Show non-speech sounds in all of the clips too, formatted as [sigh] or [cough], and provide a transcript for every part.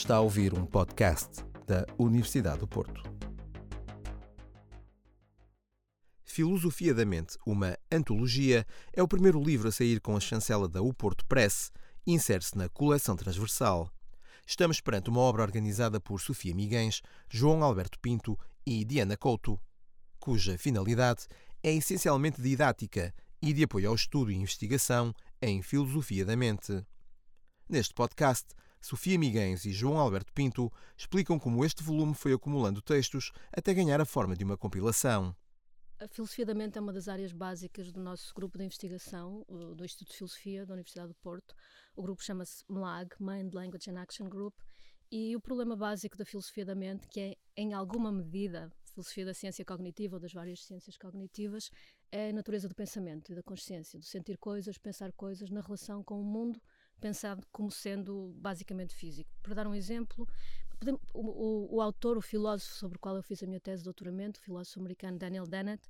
Está a ouvir um podcast da Universidade do Porto. Filosofia da Mente, uma antologia, é o primeiro livro a sair com a chancela da O Porto Press insere-se na coleção transversal. Estamos perante uma obra organizada por Sofia Miguens, João Alberto Pinto e Diana Couto, cuja finalidade é essencialmente didática e de apoio ao estudo e investigação em filosofia da mente. Neste podcast, Sofia Miguens e João Alberto Pinto explicam como este volume foi acumulando textos até ganhar a forma de uma compilação. A filosofia da mente é uma das áreas básicas do nosso grupo de investigação, do Instituto de Filosofia da Universidade do Porto. O grupo chama-se MLAG, Mind, Language and Action Group, e o problema básico da filosofia da mente, que é, em alguma medida, filosofia da ciência cognitiva ou das várias ciências cognitivas, é a natureza do pensamento e da consciência, do sentir coisas, pensar coisas na relação com o mundo, pensado como sendo basicamente físico. Para dar um exemplo, o, o, o, autor, o filósofo sobre o qual eu fiz a minha tese de doutoramento, o filósofo americano Daniel Dennett,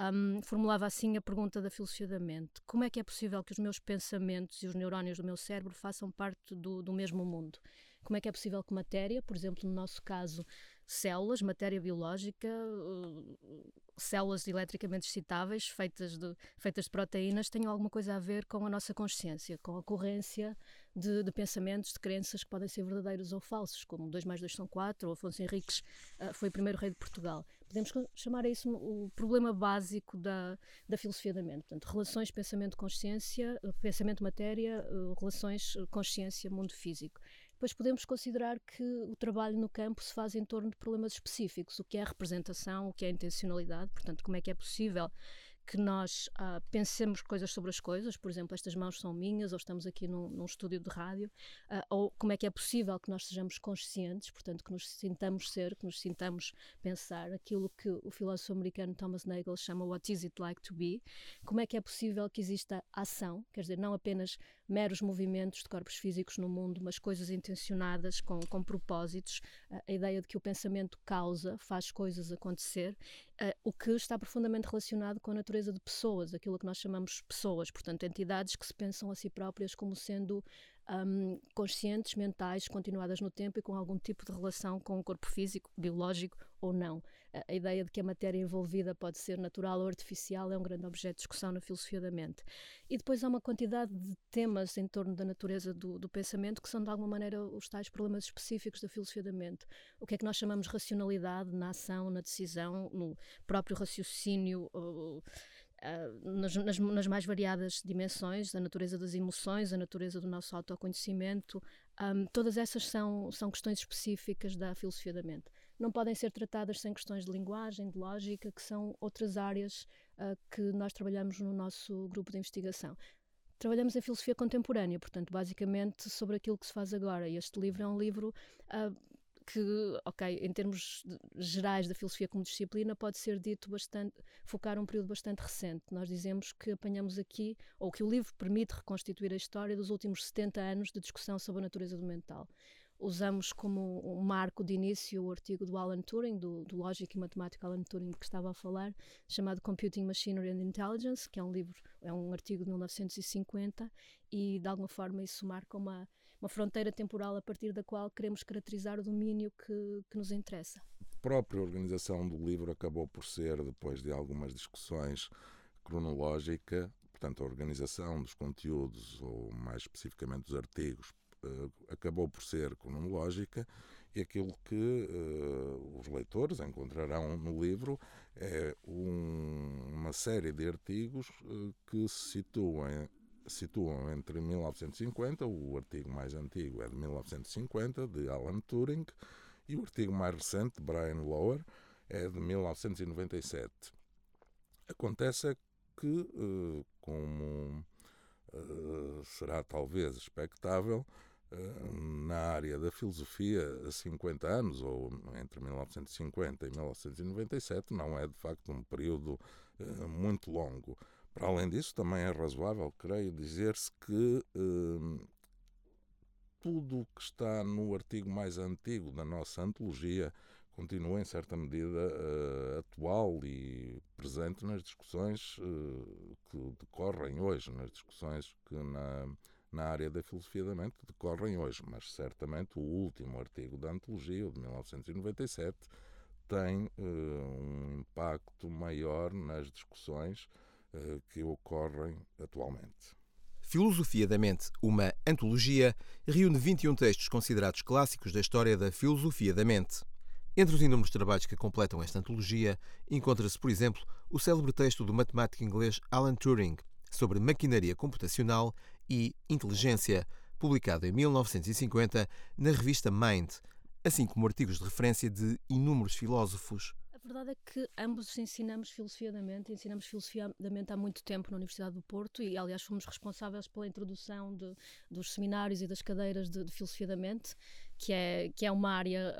um, formulava assim a pergunta da filosofia da mente: como é que é possível que os meus pensamentos e os neurónios do meu cérebro façam parte do, do mesmo mundo? Como é que é possível que matéria, por exemplo, no nosso caso, células, matéria biológica, uh, células eletricamente excitáveis feitas de, feitas de proteínas tenham alguma coisa a ver com a nossa consciência, com a ocorrência de, de pensamentos, de crenças que podem ser verdadeiros ou falsos, como 2 mais 2 são 4, ou Afonso Henriques uh, foi o primeiro rei de Portugal. Podemos chamar a isso o problema básico da, da filosofia da mente. Portanto, relações pensamento-consciência, pensamento-matéria, uh, relações consciência-mundo físico. Depois podemos considerar que o trabalho no campo se faz em torno de problemas específicos, o que é a representação, o que é a intencionalidade, portanto, como é que é possível que nós uh, pensemos coisas sobre as coisas, por exemplo, estas mãos são minhas, ou estamos aqui num, num estúdio de rádio, uh, ou como é que é possível que nós sejamos conscientes, portanto, que nos sintamos ser, que nos sintamos pensar, aquilo que o filósofo americano Thomas Nagel chama What is it like to be, como é que é possível que exista ação, quer dizer, não apenas meros movimentos de corpos físicos no mundo, mas coisas intencionadas, com, com propósitos, uh, a ideia de que o pensamento causa, faz coisas acontecer, o que está profundamente relacionado com a natureza de pessoas, aquilo que nós chamamos pessoas, portanto, entidades que se pensam a si próprias como sendo um, conscientes, mentais, continuadas no tempo e com algum tipo de relação com o corpo físico, biológico ou não. A, ideia de que a matéria envolvida pode ser natural ou artificial é um grande objeto de discussão na filosofia da mente. E depois há uma quantidade de temas em torno da natureza do, do pensamento que são, de alguma maneira, os tais problemas específicos da filosofia da mente. O que é que nós chamamos racionalidade na ação, na decisão, no próprio raciocínio. Uh, uh, nas, nas, nas, mais variadas dimensões, a natureza das emoções, a natureza do nosso autoconhecimento, um, todas essas são, são questões específicas da filosofia da mente. Não podem ser tratadas sem questões de linguagem, de lógica, que são outras áreas uh, que nós trabalhamos no nosso grupo de investigação. Trabalhamos em filosofia contemporânea, portanto, basicamente sobre aquilo que se faz agora. E este livro é um livro uh, que, ok, em termos gerais da filosofia como disciplina, pode ser dito bastante, focar um período bastante recente. Nós dizemos que apanhamos aqui, ou que o livro permite reconstituir a história dos últimos 70 anos de discussão sobre a natureza do mental usamos como um marco de início o artigo do Alan Turing, do, do lógico e matemático Alan Turing, que estava a falar, chamado Computing Machinery and Intelligence, que é um livro, é um artigo de 1950, e de alguma forma isso marca uma, uma fronteira temporal a partir da qual queremos caracterizar o domínio que, que nos interessa. A própria organização do livro acabou por ser, depois de algumas discussões, cronológica, portanto, a organização dos conteúdos, ou mais especificamente dos artigos, acabou por ser cronológica e aquilo que uh, os leitores encontrarão no livro é um, uma série de artigos uh, que se situam, situam entre 1950, o artigo mais antigo é de 1950, de Alan Turing, e o artigo mais recente, de Brian Lower, é de 1997. Acontece que, como será talvez expectável, na área da filosofia há 50 anos, ou entre 1950 e 1997, não é de facto um período uh, muito longo. Para além disso, também é razoável, creio, dizer-se que tudo o que está no artigo mais antigo da nossa antologia continua, em certa medida, uh, atual e presente nas discussões que decorrem hoje, nas discussões que na na área da filosofia da mente decorrem hoje, mas certamente o último artigo da antologia, o de 1997, tem uh, um impacto maior nas discussões uh, que ocorrem atualmente. Filosofia da Mente, uma antologia, reúne 21 textos considerados clássicos da história da filosofia da mente. Entre os inúmeros trabalhos que completam esta antologia, encontra-se, por exemplo, o célebre texto do matemático inglês Alan Turing sobre maquinaria computacional e inteligência, publicado em 1950 na revista Mind, assim como artigos de referência de inúmeros filósofos. A verdade é que ambos ensinamos filosofia da mente, ensinamos filosofia da mente há muito tempo na Universidade do Porto e, aliás, fomos responsáveis pela introdução de, dos seminários e das cadeiras de, de filosofia da mente, que é, que é uma área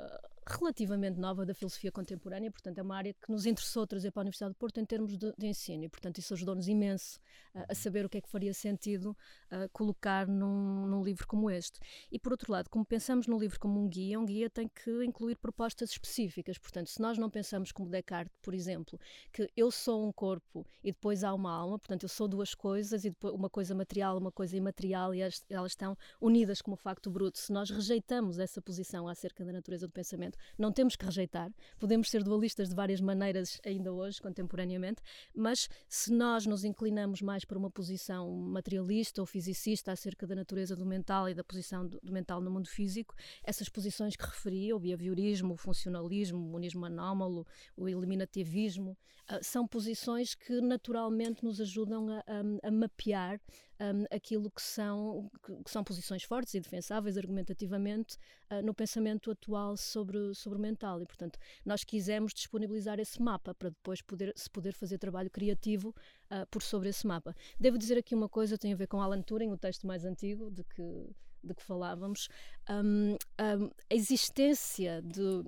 relativamente nova da filosofia contemporânea, portanto é uma área que nos interessou trazer para a Universidade do Porto em termos de, de ensino e, portanto, isso ajudou-nos imenso uh, a saber o que é que faria sentido uh, colocar num, num, livro como este. E, por outro lado, como pensamos no livro como um guia, um guia tem que incluir propostas específicas, portanto, se nós não pensamos como Descartes, por exemplo, que eu sou um corpo e depois há uma alma, portanto, eu sou duas coisas e depois uma coisa material, uma coisa imaterial e elas, elas estão unidas como facto bruto, se nós rejeitamos essa posição acerca da natureza do pensamento, não temos que rejeitar. Podemos ser dualistas de várias maneiras ainda hoje, contemporaneamente, mas se nós nos inclinamos mais para uma posição materialista ou fisicista acerca da natureza do mental e da posição do, mental no mundo físico, essas posições que referi, o behaviorismo, o funcionalismo, o monismo anómalo, o eliminativismo, uh, são posições que naturalmente nos ajudam a, a, a mapear um, aquilo que são, que, são posições fortes e defensáveis argumentativamente uh, no pensamento atual sobre, sobre o mental. E, portanto, nós quisemos disponibilizar esse mapa para depois poder, se poder fazer trabalho criativo uh, por sobre esse mapa. Devo dizer aqui uma coisa, tem a ver com Alan Turing, o texto mais antigo de que, de que falávamos. Um, um, a existência de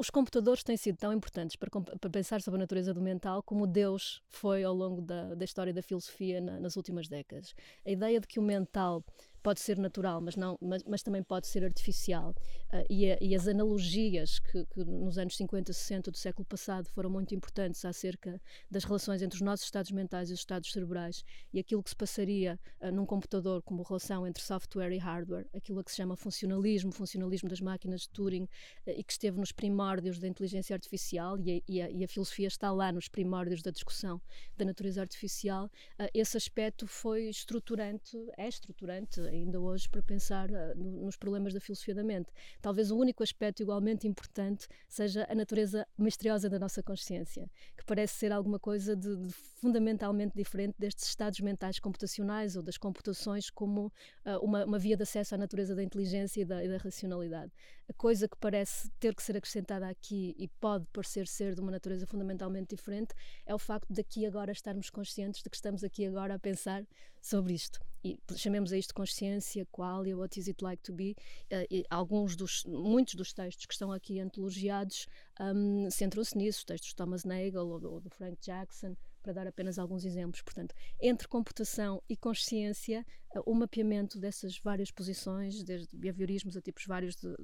os computadores têm sido tão importantes para, para, pensar sobre a natureza do mental como Deus foi ao longo da, da história da filosofia na, nas últimas décadas. A ideia de que o mental pode ser natural, mas, não, mas, mas também pode ser artificial. Uh, e, a, e, as analogias que, que, nos anos 50, 60 do século passado foram muito importantes acerca das relações entre os nossos estados mentais e os estados cerebrais e aquilo que se passaria uh, num computador como relação entre software e hardware, aquilo que se chama funcionalismo, funcionalismo das máquinas de Turing, uh, e que esteve nos primórdios da inteligência artificial, e a, e a, e a filosofia está lá nos primórdios da discussão da natureza artificial, esse aspecto foi estruturante, é estruturante ainda hoje para pensar no, nos problemas da filosofia da mente. Talvez o único aspecto igualmente importante seja a natureza misteriosa da nossa consciência, que parece ser alguma coisa de, de fundamentalmente diferente destes estados mentais computacionais ou das computações como uh, uma, uma, via de acesso à natureza da inteligência e da, e da racionalidade. A coisa que parece ter que ser acrescentada aqui e pode parecer ser de uma natureza fundamentalmente diferente é o facto de aqui agora estarmos conscientes de que estamos aqui agora a pensar sobre isto. E chamemos a isto consciência, qualia, what is it like to be. Uh, alguns dos, muitos dos textos que estão aqui antologiados um, centram-se nisso, os textos de Thomas Nagel ou ou do Frank Jackson, para dar apenas alguns exemplos. Portanto, entre computação e consciência, eh, o mapeamento dessas várias posições, desde behaviorismos a tipos vários de,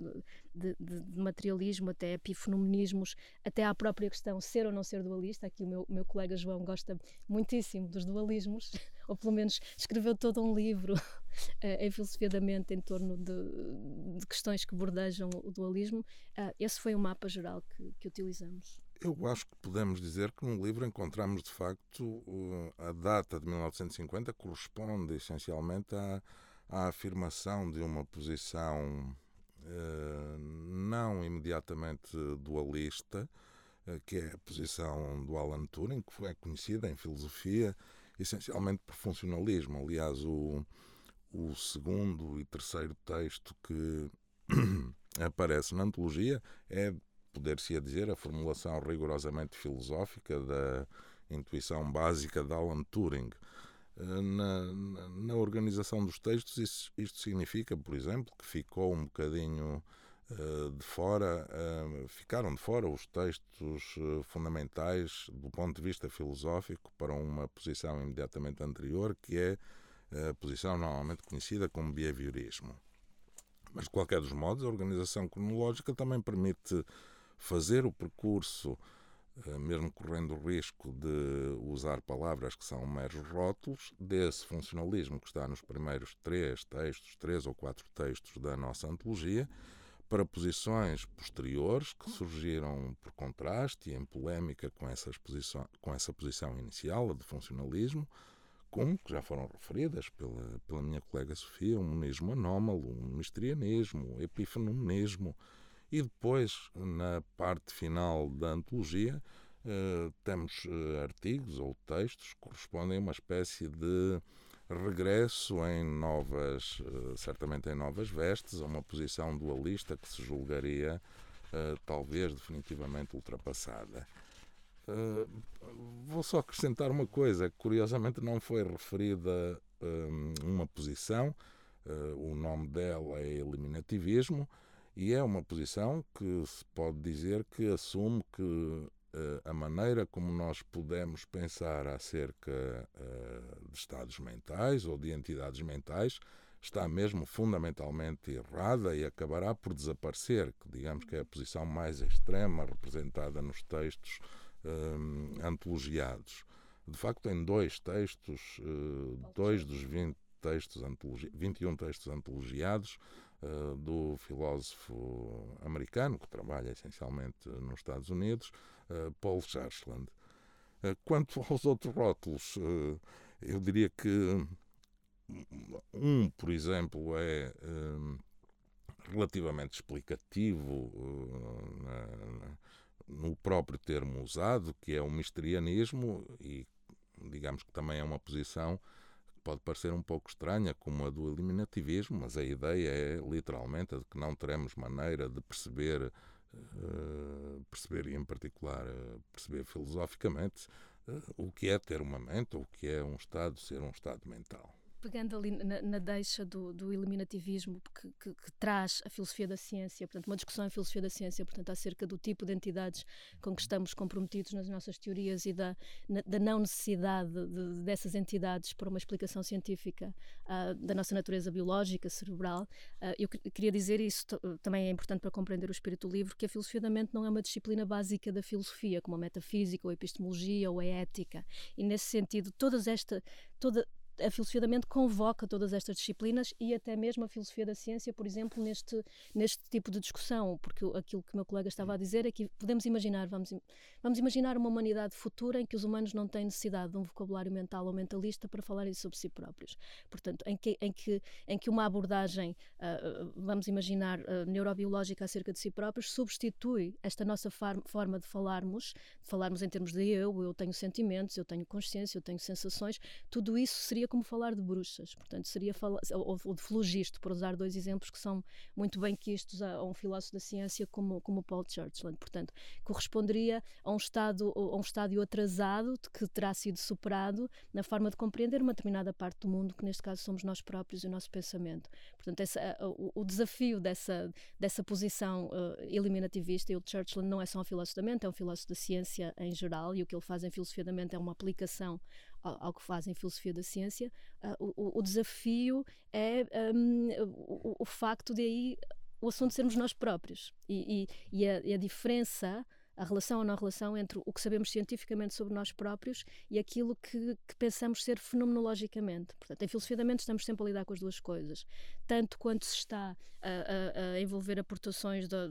de, de, materialismo, até epifenomenismos, até à própria questão ser ou não ser dualista. Aqui o meu, meu colega João gosta muitíssimo dos dualismos, [laughs] ou pelo menos escreveu todo um livro [laughs] em filosofia da mente em torno de, questões que bordejam o dualismo. Uh, esse foi o mapa geral que, que utilizamos. Eu acho que podemos dizer que no livro encontramos de facto a data de 1950 corresponde essencialmente à, à afirmação de uma posição eh, não imediatamente dualista, eh, que é a posição do Alan Turing, que é conhecida em filosofia essencialmente por funcionalismo. Aliás, o, o segundo e terceiro texto que [clears throat] aparece na antologia é poder-se dizer, a formulação rigorosamente filosófica da intuição básica de Alan Turing. Eh, na, na, organização dos textos, isso, isto significa, por exemplo, que ficou um bocadinho uh, de fora, uh, ficaram de fora os textos fundamentais do ponto de vista filosófico para uma posição imediatamente anterior, que é a posição normalmente conhecida como behaviorismo. Mas, de qualquer dos modos, a organização cronológica também permite fazer o percurso eh, mesmo correndo o risco de usar palavras que são meros rótulos, desse funcionalismo que está nos primeiros três textos, três ou quatro textos da nossa antologia, para posições posteriores que surgiram por contraste e em polémica com, essas com essa posição inicial, a de funcionalismo, como que já foram referidas pela, pela minha colega Sofia, um monismo anómalo, um mistrianismo, epifenomenismo, e depois, na parte final da antologia, eh, temos eh, artigos ou textos que correspondem a uma espécie de regresso em novas, eh, certamente em novas vestes, a uma posição dualista que se julgaria talvez definitivamente ultrapassada. vou só acrescentar uma coisa, curiosamente não foi referida uma posição, o nome dela é eliminativismo, e é uma posição que se pode dizer que assume que eh, a maneira como nós podemos pensar acerca eh, de estados mentais ou de entidades mentais está mesmo fundamentalmente errada e acabará por desaparecer, que digamos que é a posição mais extrema representada nos textos um, eh, antologiados. De facto, em dois textos, uh, dois dos 20 textos 21 textos antologiados, uh, do filósofo americano, que trabalha essencialmente nos Estados Unidos, uh, Paul Schwarzland. Uh, quanto [laughs] aos outros rótulos, eu diria que um, por exemplo, é relativamente explicativo no próprio termo usado, que é o misterianismo, e digamos que também é uma posição pode parecer um pouco estranha, como a do eliminativismo, mas a ideia é literalmente a de que não teremos maneira de perceber, uh, perceber e em particular uh, perceber filosoficamente uh, o que é ter uma mente o que é um estado, ser um estado mental pegando ali na, na deixa do, do eliminativismo que, que, que, traz a filosofia da ciência, portanto, uma discussão em filosofia da ciência, portanto, acerca do tipo de entidades com que estamos comprometidos nas nossas teorias e da, na, da não necessidade de, dessas entidades para uma explicação científica uh, da nossa natureza biológica, cerebral. Uh, eu queria dizer isso também é importante para compreender o espírito do livro, que a filosofia da mente não é uma disciplina básica da filosofia, como a metafísica ou a epistemologia ou a ética. E nesse sentido, todas esta, toda, a filosofia da mente convoca todas estas disciplinas e até mesmo a filosofia da ciência, por exemplo, neste, neste tipo de discussão, porque aquilo que o meu colega estava a dizer é que podemos imaginar, vamos, vamos imaginar uma humanidade futura em que os humanos não têm necessidade de um vocabulário mental ou mentalista para falarem sobre si próprios. Portanto, em que, em que, em que uma abordagem, uh, vamos imaginar, uh, neurobiológica acerca de si próprios, substitui esta nossa forma de falarmos, de falarmos em termos de eu, eu tenho sentimentos, eu tenho consciência, eu tenho sensações, tudo isso seria seria como falar de bruxas, portanto, seria falar, ou, de flogisto, por usar dois exemplos que são muito bem quistos a, a um filósofo da ciência como, como Paul Churchland, portanto, corresponderia a um estado, a um estádio atrasado que terá sido superado na forma de compreender uma determinada parte do mundo, que neste caso somos nós próprios e o nosso pensamento. Portanto, essa, o, o, desafio dessa, dessa posição uh, eliminativista, e o Churchland não é só um filósofo da mente, é um filósofo da ciência em geral, e o que ele faz em filosofia da mente é uma aplicação ao, que fazem filosofia da ciência, uh, o, o, desafio é um, o, o, facto de aí o assunto sermos nós próprios. E, e, e, a, e a diferença a relação ou não relação entre o que sabemos cientificamente sobre nós próprios e aquilo que, que, pensamos ser fenomenologicamente. Portanto, em filosofia da mente estamos sempre a lidar com as duas coisas. Tanto quanto se está a, a, a envolver aportações da,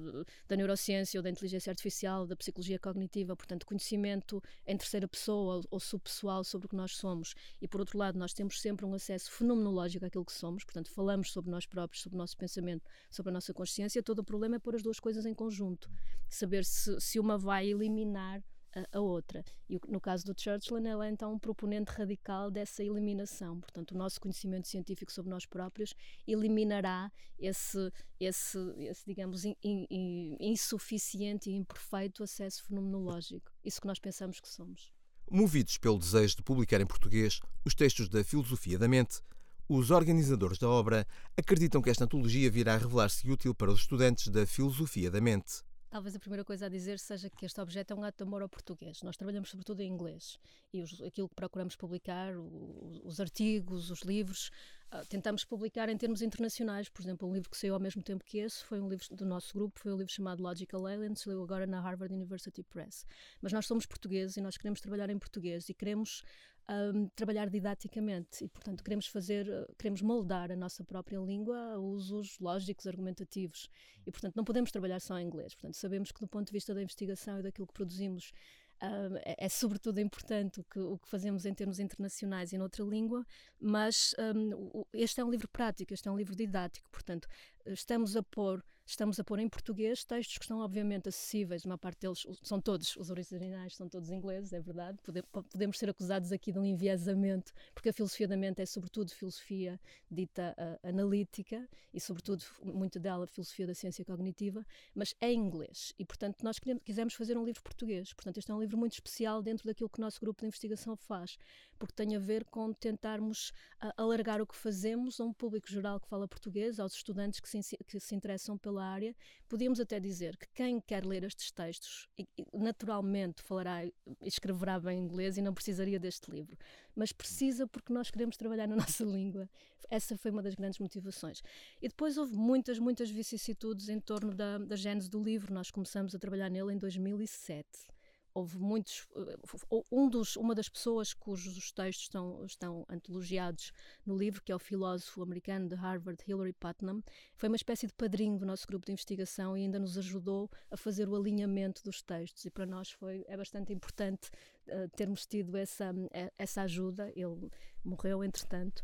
da, neurociência ou da inteligência artificial, da psicologia cognitiva, portanto, conhecimento em terceira pessoa ou, subpessoal sobre o que nós somos. E, por outro lado, nós temos sempre um acesso fenomenológico àquilo que somos, portanto, falamos sobre nós próprios, sobre o nosso pensamento, sobre a nossa consciência. Todo o problema é pôr as duas coisas em conjunto. Saber se, se uma vai eliminar a, a outra. E no caso do Churchland, ela é então um proponente radical dessa eliminação. Portanto, o nosso conhecimento científico sobre nós próprios eliminará esse, esse, esse digamos, in, in, insuficiente e imperfeito acesso fenomenológico. Isso que nós pensamos que somos. Movidos pelo desejo de publicar em português os textos da filosofia da mente, os organizadores da obra acreditam que esta antologia virá revelar-se útil para os estudantes da filosofia da mente. Talvez a primeira coisa a dizer seja que este objeto é um ato de amor ao português. Nós trabalhamos sobretudo em inglês e os, aquilo que procuramos publicar, o, os artigos, os livros, Uh, tentamos publicar em termos internacionais, por exemplo, um livro que saiu ao mesmo tempo que esse foi um livro do nosso grupo, foi um livro chamado Logical Aliens, saiu agora na Harvard University Press. Mas nós somos portugueses e nós queremos trabalhar em português e queremos um, trabalhar didaticamente e, portanto, queremos fazer, queremos moldar a nossa própria língua a usos lógicos, argumentativos e, portanto, não podemos trabalhar só em inglês. Portanto, sabemos que do ponto de vista da investigação e daquilo que produzimos É, é, sobretudo importante o que, o que fazemos em termos internacionais e noutra língua, mas um, este é um livro prático, este é um livro didático, portanto, estamos a pôr estamos a pôr em português textos que estão obviamente acessíveis, uma parte deles são todos, os originais são todos ingleses, é verdade, podemos ser acusados aqui de um enviesamento, porque a filosofia da mente é sobretudo filosofia dita uh, analítica e sobretudo muito dela filosofia da ciência cognitiva, mas é inglês. E portanto nós queremos, quisemos fazer um livro português, portanto este é um livro muito especial dentro daquilo que o nosso grupo de investigação faz, porque tem a ver com tentarmos uh, alargar o que fazemos a um público geral que fala português, aos estudantes que se, que se interessam pela área. Podíamos até dizer que quem quer ler estes textos naturalmente falará e escreverá bem inglês e não precisaria deste livro, mas precisa porque nós queremos trabalhar na [laughs] nossa língua. Essa foi uma das grandes motivações. E depois houve muitas, muitas vicissitudes em torno da, da gênese do livro. Nós começamos a trabalhar nele em 2007 houve muitos. Um dos, uma das pessoas cujos textos estão, estão antologiados no livro, que é o filósofo americano de Harvard, Hilary Putnam, foi uma espécie de padrinho do nosso grupo de investigação e ainda nos ajudou a fazer o alinhamento dos textos. E para nós foi, é bastante importante uh, termos tido essa, eh, essa ajuda. Ele morreu, entretanto.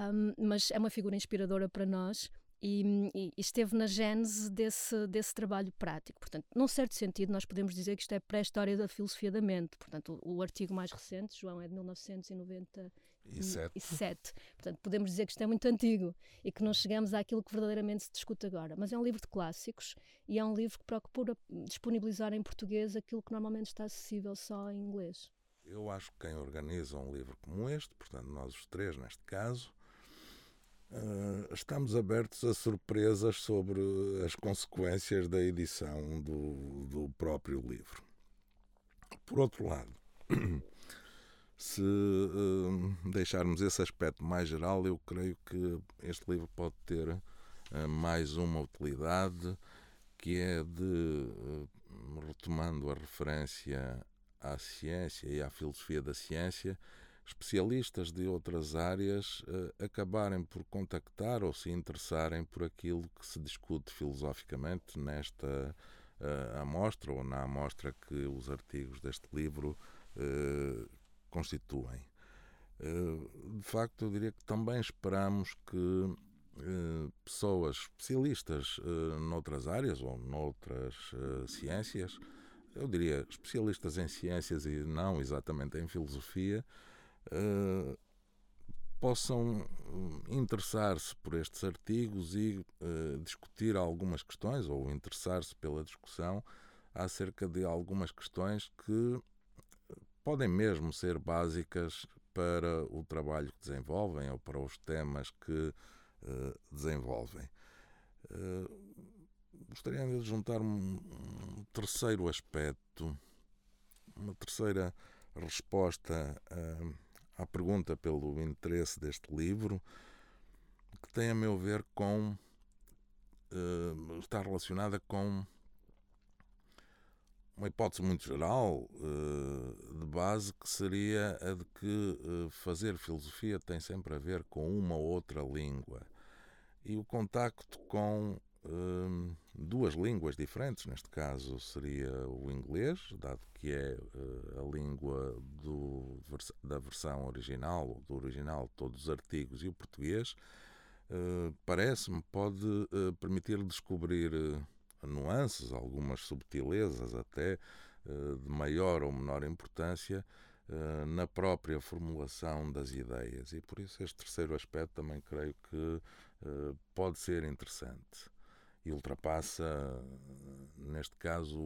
Um, mas é uma figura inspiradora para nós e, e, esteve na gênese desse, desse trabalho prático. Portanto, num certo sentido, nós podemos dizer que isto é pré-história da filosofia da mente. Portanto, o, o, artigo mais recente, João, é de 1997. Portanto, podemos dizer que isto é muito antigo e que não chegamos àquilo que verdadeiramente se discute agora. Mas é um livro de clássicos e é um livro que procura disponibilizar em português aquilo que normalmente está acessível só em inglês. Eu acho que quem organiza um livro como este, portanto, nós os três neste caso, Uh, estamos abertos a surpresas sobre as consequências da edição do, do próprio livro. Por outro lado, [clears throat] se uh, deixarmos esse aspecto mais geral, eu creio que este livro pode ter uh, mais uma utilidade, que é de, retomando a referência à ciência e à filosofia da ciência, especialistas de outras áreas uh, acabarem por contactar ou se interessarem por aquilo que se discute filosoficamente nesta uh, amostra ou na amostra que os artigos deste livro uh, constituem. de facto, eu diria que também esperamos que pessoas especialistas noutras áreas ou noutras ciências, eu diria especialistas em ciências e não exatamente em filosofia, uh, possam hum, interessar-se por estes artigos e uh, discutir algumas questões ou interessar-se pela discussão acerca de algumas questões que podem mesmo ser básicas para o trabalho que desenvolvem ou para os temas que uh, desenvolvem. Uh, gostaria de juntar um, um, terceiro aspecto, uma terceira resposta uh, à pergunta pelo interesse deste livro, que tem, a meu ver, com. Uh, está relacionada com uma hipótese muito geral uh, de base que seria a de que uh, fazer filosofia tem sempre a ver com uma ou outra língua e o contacto com Hum, duas línguas diferentes, neste caso seria o inglês, dado que é uh, a língua do, da versão original, do original, todos os artigos, e o português, uh, parece-me, pode uh, permitir descobrir nuances, algumas subtilezas até, de maior ou menor importância, na própria formulação das ideias. E por isso este terceiro aspecto também creio que pode ser interessante e ultrapassa, neste caso,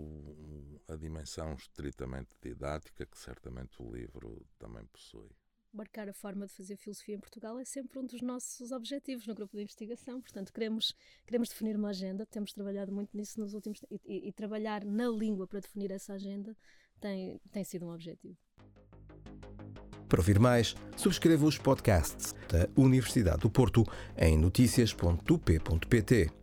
a dimensão estritamente didática que certamente o livro também possui. Marcar a forma de fazer filosofia em Portugal é sempre um dos nossos objetivos no grupo de investigação, portanto, queremos, queremos definir uma agenda, temos trabalhado muito nisso nos últimos e, e, e trabalhar na língua para definir essa agenda tem, tem sido um objetivo. Para ouvir mais, subscreva os podcasts da Universidade do Porto em notícias.up.pt.